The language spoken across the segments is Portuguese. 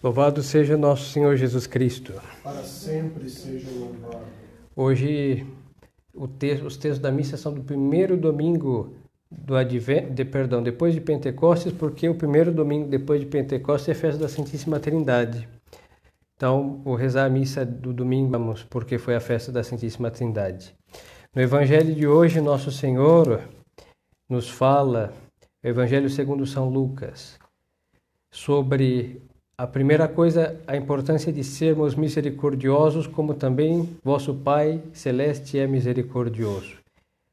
Louvado seja nosso Senhor Jesus Cristo. Para sempre seja louvado. Hoje os textos da missa são do primeiro domingo do advento, de, perdão, depois de Pentecostes, porque o primeiro domingo depois de Pentecostes é festa da Santíssima Trindade. Então, vou rezar a missa do domingo, vamos, porque foi a festa da Santíssima Trindade. No Evangelho de hoje, nosso Senhor nos fala, Evangelho segundo São Lucas, sobre a primeira coisa, a importância de sermos misericordiosos, como também vosso Pai Celeste é misericordioso.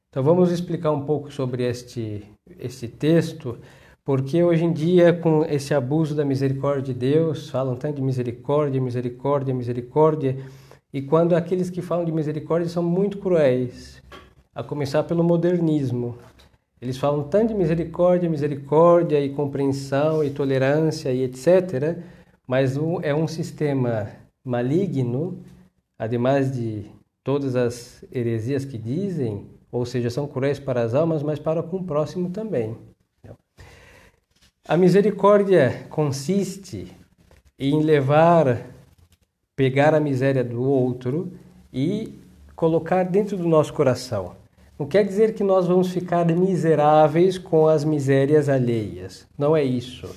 Então vamos explicar um pouco sobre este, este texto, porque hoje em dia, com esse abuso da misericórdia de Deus, falam tanto de misericórdia, misericórdia, misericórdia, e quando aqueles que falam de misericórdia são muito cruéis, a começar pelo modernismo. Eles falam tanto de misericórdia, misericórdia e compreensão e tolerância e etc., mas é um sistema maligno, ademais de todas as heresias que dizem, ou seja, são cruéis para as almas, mas para com o próximo também. A misericórdia consiste em levar, pegar a miséria do outro e colocar dentro do nosso coração. Não quer dizer que nós vamos ficar miseráveis com as misérias alheias. Não é isso.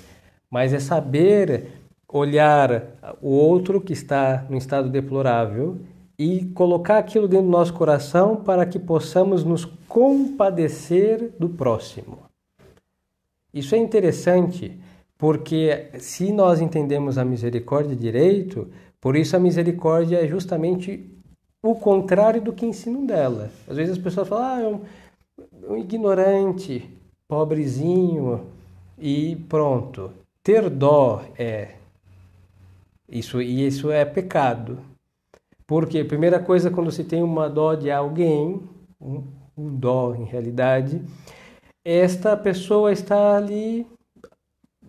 Mas é saber olhar o outro que está no estado deplorável e colocar aquilo dentro do nosso coração para que possamos nos compadecer do próximo. Isso é interessante porque se nós entendemos a misericórdia direito, por isso a misericórdia é justamente o contrário do que ensinam dela. Às vezes as pessoas falam, ah, é um, um ignorante, pobrezinho e pronto. Ter dó é isso, e isso é pecado. Porque, primeira coisa, quando se tem uma dó de alguém, um, um dó em realidade, esta pessoa está ali,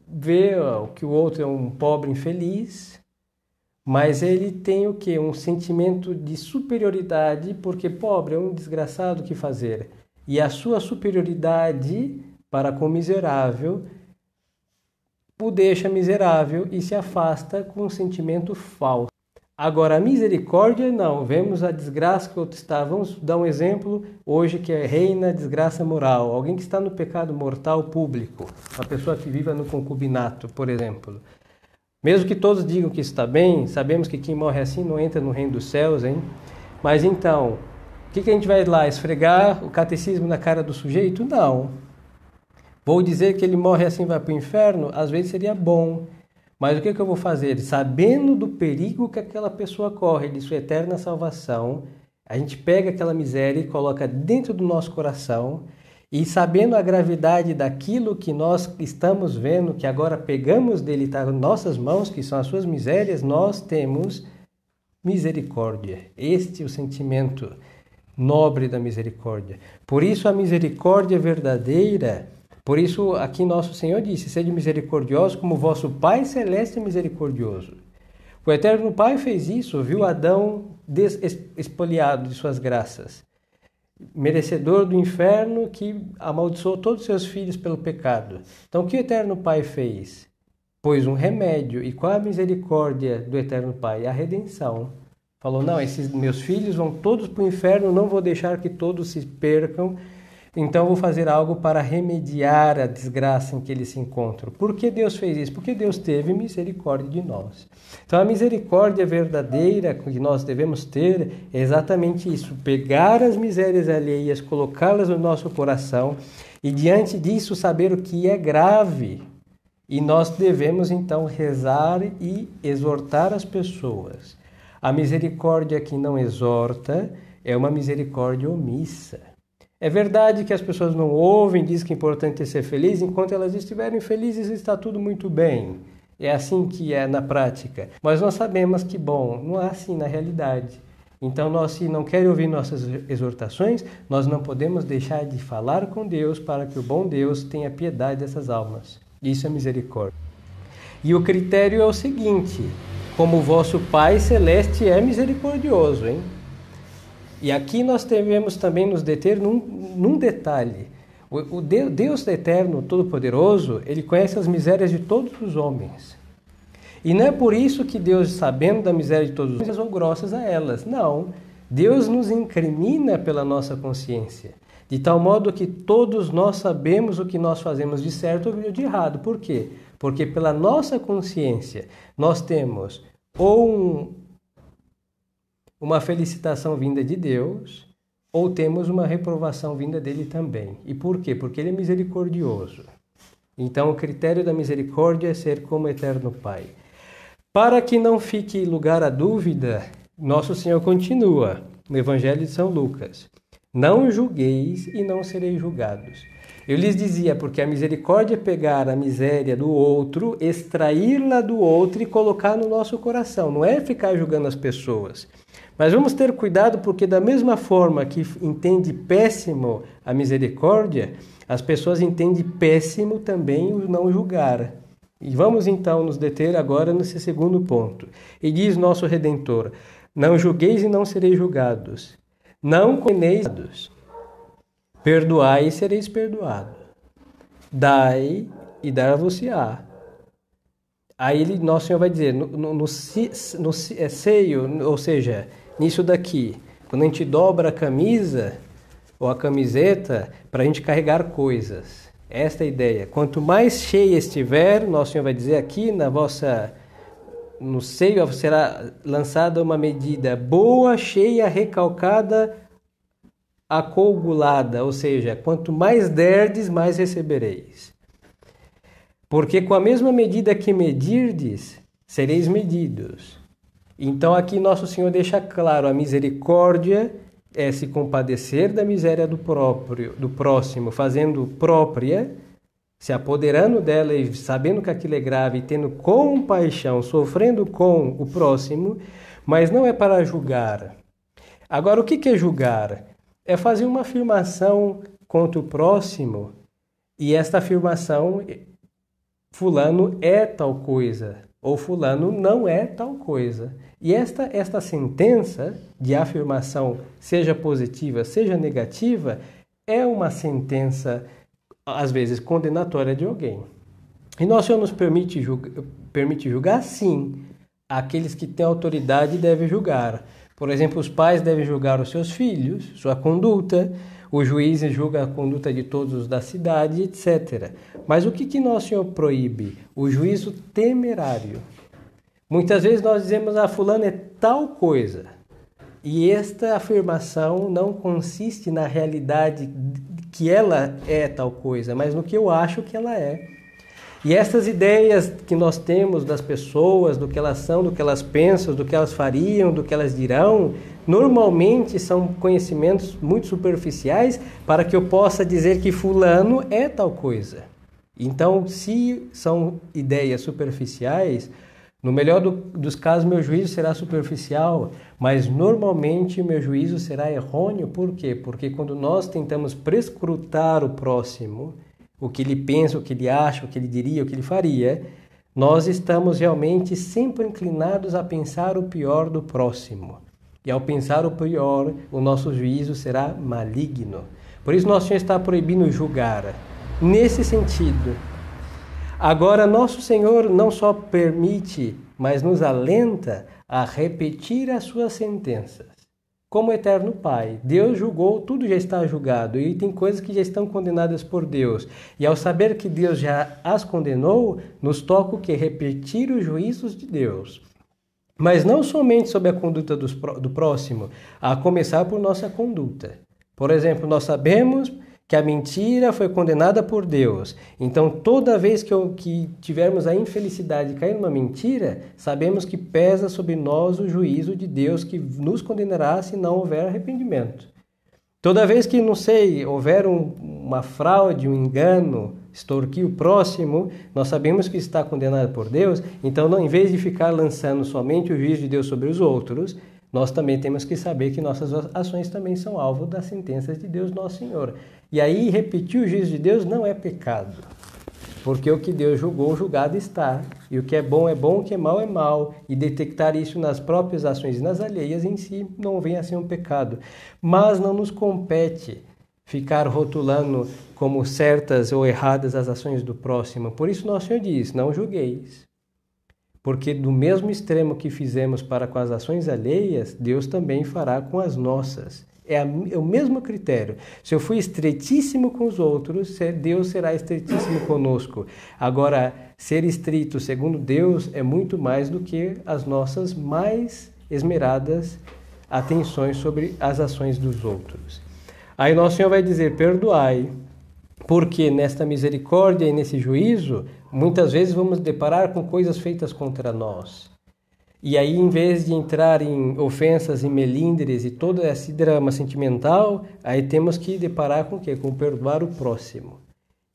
vê ó, que o outro é um pobre infeliz, mas ele tem o que? Um sentimento de superioridade, porque pobre é um desgraçado que fazer. E a sua superioridade para com o miserável o deixa miserável e se afasta com um sentimento falso. Agora, a misericórdia, não. Vemos a desgraça que outro está. Vamos dar um exemplo hoje que é reina desgraça moral. Alguém que está no pecado mortal público. Uma pessoa que vive no concubinato, por exemplo. Mesmo que todos digam que está bem, sabemos que quem morre assim não entra no reino dos céus, hein? Mas então, o que, que a gente vai lá? Esfregar o catecismo na cara do sujeito? Não. Vou dizer que ele morre assim vai para o inferno? Às vezes seria bom. Mas o que, que eu vou fazer? Sabendo do perigo que aquela pessoa corre de sua eterna salvação, a gente pega aquela miséria e coloca dentro do nosso coração e sabendo a gravidade daquilo que nós estamos vendo, que agora pegamos dele, em nossas mãos, que são as suas misérias, nós temos misericórdia. Este é o sentimento nobre da misericórdia. Por isso a misericórdia verdadeira por isso, aqui nosso Senhor disse: Sede misericordioso como vosso Pai Celeste é misericordioso. O Eterno Pai fez isso, viu Adão espoliado de suas graças, merecedor do inferno que amaldiçoou todos os seus filhos pelo pecado. Então, o que o Eterno Pai fez? Pôs um remédio. E qual a misericórdia do Eterno Pai? A redenção. Falou: Não, esses meus filhos vão todos para o inferno, não vou deixar que todos se percam então vou fazer algo para remediar a desgraça em que eles se encontram. Por que Deus fez isso? Porque Deus teve misericórdia de nós. Então a misericórdia verdadeira que nós devemos ter é exatamente isso: pegar as misérias alheias, colocá-las no nosso coração e diante disso saber o que é grave. E nós devemos então rezar e exortar as pessoas. A misericórdia que não exorta é uma misericórdia omissa. É verdade que as pessoas não ouvem, dizem que é importante ser feliz, enquanto elas estiverem felizes está tudo muito bem. É assim que é na prática. Mas nós sabemos que, bom, não é assim na realidade. Então, nós, se não querem ouvir nossas exortações, nós não podemos deixar de falar com Deus para que o bom Deus tenha piedade dessas almas. Isso é misericórdia. E o critério é o seguinte: como o vosso Pai Celeste é misericordioso, hein? E aqui nós devemos também nos deter num, num detalhe. O, o Deus, Deus eterno, todo-poderoso, ele conhece as misérias de todos os homens. E não é por isso que Deus, sabendo da miséria de todos os homens, ou grossas a elas. Não. Deus nos incrimina pela nossa consciência, de tal modo que todos nós sabemos o que nós fazemos de certo ou de errado. Por quê? Porque pela nossa consciência nós temos ou um, uma felicitação vinda de Deus, ou temos uma reprovação vinda dele também. E por quê? Porque ele é misericordioso. Então, o critério da misericórdia é ser como eterno Pai. Para que não fique lugar a dúvida, nosso Senhor continua no Evangelho de São Lucas: Não julgueis e não sereis julgados. Eu lhes dizia, porque a misericórdia é pegar a miséria do outro, extraí-la do outro e colocar no nosso coração, não é ficar julgando as pessoas. Mas vamos ter cuidado, porque, da mesma forma que entende péssimo a misericórdia, as pessoas entendem péssimo também o não julgar. E vamos então nos deter agora nesse segundo ponto. E diz nosso Redentor: Não julgueis e não sereis julgados. Não condeneis Perdoai e sereis perdoados. Dai e dar-vos-á. Aí ele, nosso Senhor vai dizer, no, no, no, no é seio, ou seja, nisso daqui, quando a gente dobra a camisa ou a camiseta para a gente carregar coisas. Esta é a ideia. Quanto mais cheia estiver, nosso Senhor vai dizer aqui na vossa no seio será lançada uma medida boa, cheia, recalcada, acougulada, ou seja, quanto mais derdes, mais recebereis. Porque com a mesma medida que medirdes, sereis medidos. Então aqui nosso Senhor deixa claro a misericórdia é se compadecer da miséria do próprio, do próximo, fazendo própria, se apoderando dela e sabendo que aquilo é grave, tendo compaixão, sofrendo com o próximo, mas não é para julgar. Agora, o que é julgar? é fazer uma afirmação contra o próximo e esta afirmação fulano é tal coisa ou fulano não é tal coisa. E esta esta sentença de afirmação, seja positiva, seja negativa, é uma sentença às vezes condenatória de alguém. E nosso Senhor nos permite julgar, permite julgar sim. Aqueles que têm autoridade devem julgar. Por exemplo, os pais devem julgar os seus filhos, sua conduta, o juiz julga a conduta de todos da cidade, etc. Mas o que, que nosso Senhor proíbe? O juízo temerário. Muitas vezes nós dizemos, ah, fulano é tal coisa. E esta afirmação não consiste na realidade que ela é tal coisa, mas no que eu acho que ela é. E essas ideias que nós temos das pessoas, do que elas são, do que elas pensam, do que elas fariam, do que elas dirão, normalmente são conhecimentos muito superficiais para que eu possa dizer que fulano é tal coisa. Então, se são ideias superficiais, no melhor do, dos casos, meu juízo será superficial, mas normalmente meu juízo será errôneo. Por quê? Porque quando nós tentamos prescrutar o próximo, o que ele pensa, o que ele acha, o que ele diria, o que ele faria, nós estamos realmente sempre inclinados a pensar o pior do próximo. E ao pensar o pior, o nosso juízo será maligno. Por isso, nosso Senhor está proibindo julgar. Nesse sentido. Agora, nosso Senhor não só permite, mas nos alenta a repetir as suas sentenças como eterno Pai. Deus julgou, tudo já está julgado e tem coisas que já estão condenadas por Deus. E ao saber que Deus já as condenou, nos toca o que? Repetir os juízos de Deus. Mas não somente sobre a conduta do próximo, a começar por nossa conduta. Por exemplo, nós sabemos que a mentira foi condenada por Deus. Então, toda vez que, eu, que tivermos a infelicidade de cair numa mentira, sabemos que pesa sobre nós o juízo de Deus que nos condenará se não houver arrependimento. Toda vez que, não sei, houver um, uma fraude, um engano, extorquir o próximo, nós sabemos que está condenado por Deus, então, não, em vez de ficar lançando somente o juízo de Deus sobre os outros, nós também temos que saber que nossas ações também são alvo das sentenças de Deus, nosso Senhor. E aí, repetir o juízo de Deus não é pecado. Porque o que Deus julgou, julgado está. E o que é bom é bom, o que é mal é mal. E detectar isso nas próprias ações e nas alheias em si não vem a ser um pecado. Mas não nos compete ficar rotulando como certas ou erradas as ações do próximo. Por isso nosso Senhor diz: não julgueis. Porque do mesmo extremo que fizemos para com as ações alheias, Deus também fará com as nossas. É, a, é, o mesmo critério. Se eu fui estreitíssimo com os outros, Deus será estreitíssimo conosco. Agora, ser estrito segundo Deus é muito mais do que as nossas mais esmeradas atenções sobre as ações dos outros. Aí nosso Senhor vai dizer: perdoai, porque nesta misericórdia e nesse juízo, muitas vezes vamos deparar com coisas feitas contra nós. E aí, em vez de entrar em ofensas e melindres e todo esse drama sentimental, aí temos que deparar com o quê? Com perdoar o próximo.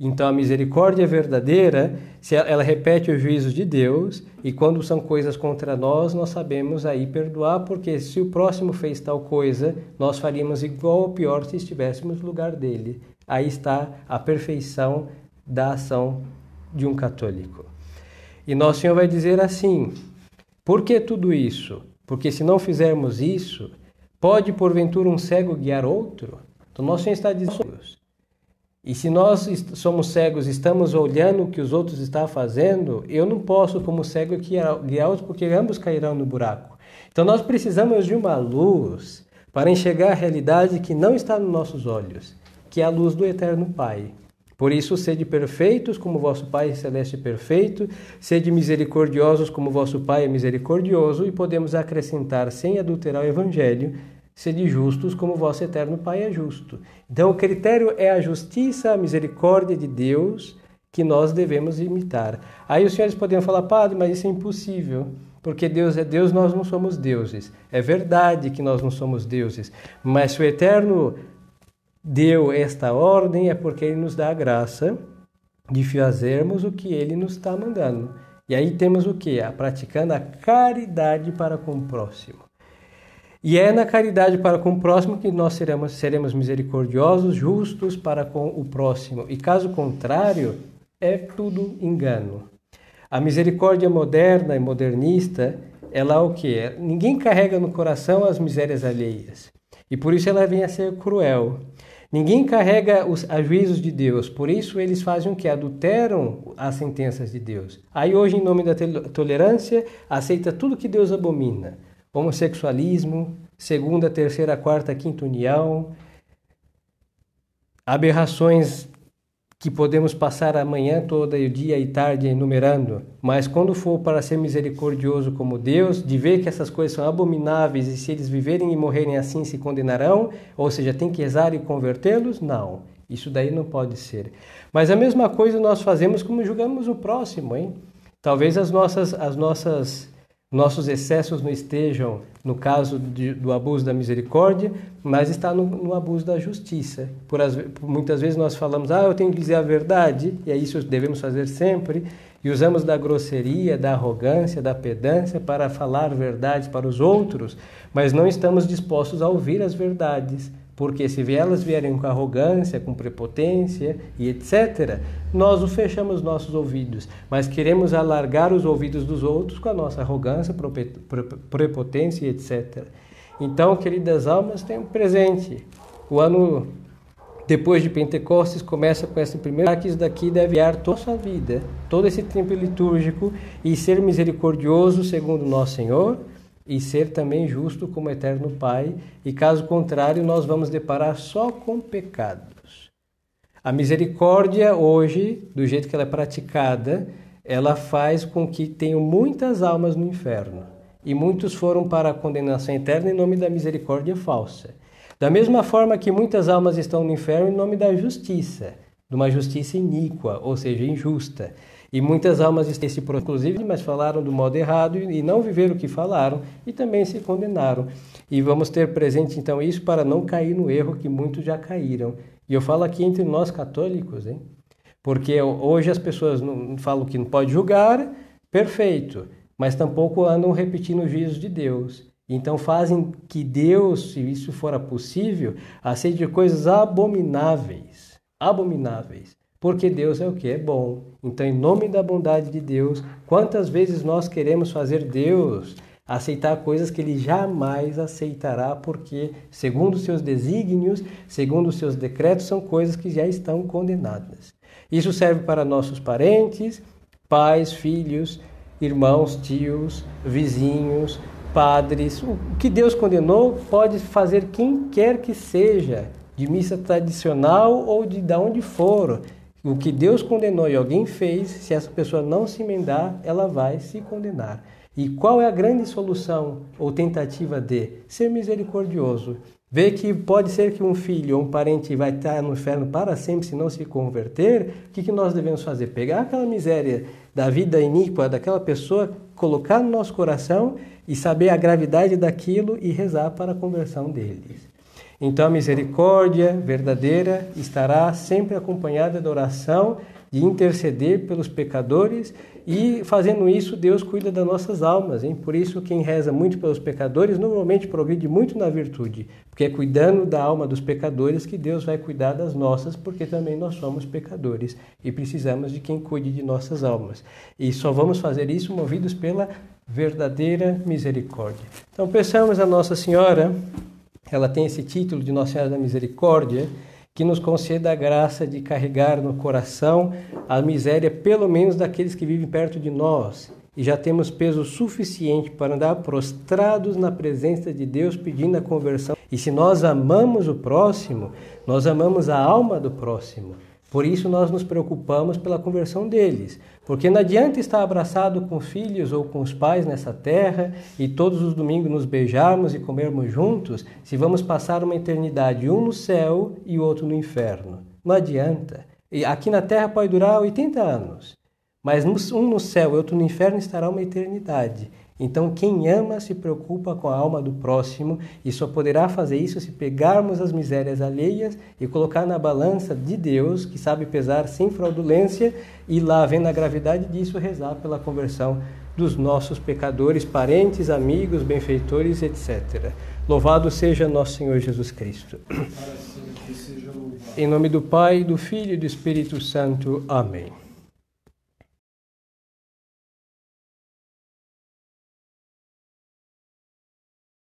Então, a misericórdia verdadeira, ela, repete os juízos de Deus, e quando são coisas contra nós, nós sabemos aí perdoar, porque se o próximo fez tal coisa, nós faríamos igual ou pior se estivéssemos no lugar dele. Aí está a perfeição da ação de um católico. E nosso Senhor vai dizer assim: por que tudo isso? Porque se não fizermos isso, pode porventura um cego guiar outro? Então, nosso Senhor está dizendo. E se nós somos cegos, estamos olhando o que os outros estão fazendo, eu não posso, como cego, guiar outros, porque ambos cairão no buraco. Então, nós precisamos de uma luz para enxergar a realidade que não está nos nossos olhos que é a luz do eterno Pai. Por isso, sede perfeitos como vosso Pai celeste perfeito, sede misericordiosos como vosso Pai é misericordioso, e podemos acrescentar, sem adulterar o Evangelho, sede justos como vosso eterno Pai é justo. Então, o critério é a justiça, a misericórdia de Deus que nós devemos imitar. Aí os senhores poderiam falar, Padre, mas isso é impossível porque Deus é Deus, nós não somos deuses. É verdade que nós não somos deuses, mas o eterno deu esta ordem é porque ele nos dá a graça de fazermos o que ele nos está mandando. E aí temos o que? A praticando a caridade para com o próximo. E é na caridade para com o próximo que nós seremos, seremos misericordiosos, justos para com o próximo. E caso contrário, é tudo engano. A misericórdia moderna e modernista, ela é o que? Ninguém carrega no coração as misérias alheias. E por isso ela vem a ser cruel. Ninguém carrega os juízos de Deus, por isso eles fazem o que? Adulteram as sentenças de Deus. Aí hoje, em nome da tolerância, aceita tudo que Deus abomina. Homossexualismo, segunda, terceira, quarta, quinta união, aberrações que podemos passar a manhã toda e o dia e tarde enumerando, mas quando for para ser misericordioso como Deus, de ver que essas coisas são abomináveis e se eles viverem e morrerem assim se condenarão, ou seja, tem que rezar e convertê-los? Não, isso daí não pode ser. Mas a mesma coisa nós fazemos como julgamos o próximo, hein? Talvez as nossas, as nossas nossos excessos não estejam no caso de, do abuso da misericórdia, mas está no, no abuso da justiça. Por, as, muitas vezes nós falamos, ah, eu tenho que dizer a verdade, e é isso que devemos fazer sempre, e usamos da grosseria, da arrogância, da pedância para falar verdades para os outros, mas não estamos dispostos a ouvir as verdades porque se elas vierem com arrogância, com prepotência e etc., nós fechamos nossos ouvidos, mas queremos alargar os ouvidos dos outros com a nossa arrogância, prepotência e etc. Então, queridas almas, tenham presente. O ano depois de Pentecostes começa com esse primeiro que isso daqui deve guiar toda a sua vida, todo esse tempo litúrgico e ser misericordioso segundo nosso Senhor e ser também justo como eterno Pai, e caso contrário, nós vamos deparar só com pecados. A misericórdia hoje, do jeito que ela é praticada, ela faz com que tenham muitas almas no inferno, e muitos foram para a condenação eterna em nome da misericórdia falsa. Da mesma forma que muitas almas estão no inferno em nome da justiça, de uma justiça iníqua, ou seja, injusta. E muitas almas se inclusive, mas falaram do modo errado e não viveram o que falaram e também se condenaram. E vamos ter presente então isso para não cair no erro que muitos já caíram. E eu falo aqui entre nós católicos, hein? Porque hoje as pessoas não falam que não pode julgar, perfeito, mas tampouco andam repetindo os juízos de Deus. Então fazem que Deus, se isso for possível, aceite coisas abomináveis, abomináveis porque Deus é o que? É bom. Então, em nome da bondade de Deus, quantas vezes nós queremos fazer Deus aceitar coisas que ele jamais aceitará, porque, segundo seus desígnios, segundo seus decretos, são coisas que já estão condenadas. Isso serve para nossos parentes, pais, filhos, irmãos, tios, vizinhos, padres. O que Deus condenou pode fazer quem quer que seja, de missa tradicional ou de, de onde for. O que Deus condenou e alguém fez, se essa pessoa não se emendar, ela vai se condenar. E qual é a grande solução ou tentativa de ser misericordioso? Ver que pode ser que um filho ou um parente vai estar no inferno para sempre se não se converter, o que, que nós devemos fazer? Pegar aquela miséria da vida iníqua daquela pessoa, colocar no nosso coração e saber a gravidade daquilo e rezar para a conversão deles. Então a misericórdia verdadeira estará sempre acompanhada da oração de interceder pelos pecadores e fazendo isso Deus cuida das nossas almas, hein? Por isso quem reza muito pelos pecadores normalmente progride muito na virtude, porque é cuidando da alma dos pecadores que Deus vai cuidar das nossas, porque também nós somos pecadores e precisamos de quem cuide de nossas almas. E só vamos fazer isso movidos pela verdadeira misericórdia. Então peçamos a Nossa Senhora ela tem esse título de Nossa Senhora da Misericórdia, que nos conceda a graça de carregar no coração a miséria, pelo menos daqueles que vivem perto de nós, e já temos peso suficiente para andar prostrados na presença de Deus pedindo a conversão. E se nós amamos o próximo, nós amamos a alma do próximo. Por isso nós nos preocupamos pela conversão deles, porque não adianta estar abraçado com filhos ou com os pais nessa terra e todos os domingos nos beijarmos e comermos juntos, se vamos passar uma eternidade um no céu e o outro no inferno. Não adianta. E aqui na terra pode durar 80 anos, mas um no céu e outro no inferno estará uma eternidade. Então, quem ama se preocupa com a alma do próximo e só poderá fazer isso se pegarmos as misérias alheias e colocar na balança de Deus, que sabe pesar sem fraudulência, e lá, vendo a gravidade disso, rezar pela conversão dos nossos pecadores, parentes, amigos, benfeitores, etc. Louvado seja nosso Senhor Jesus Cristo. Em nome do Pai, do Filho e do Espírito Santo. Amém.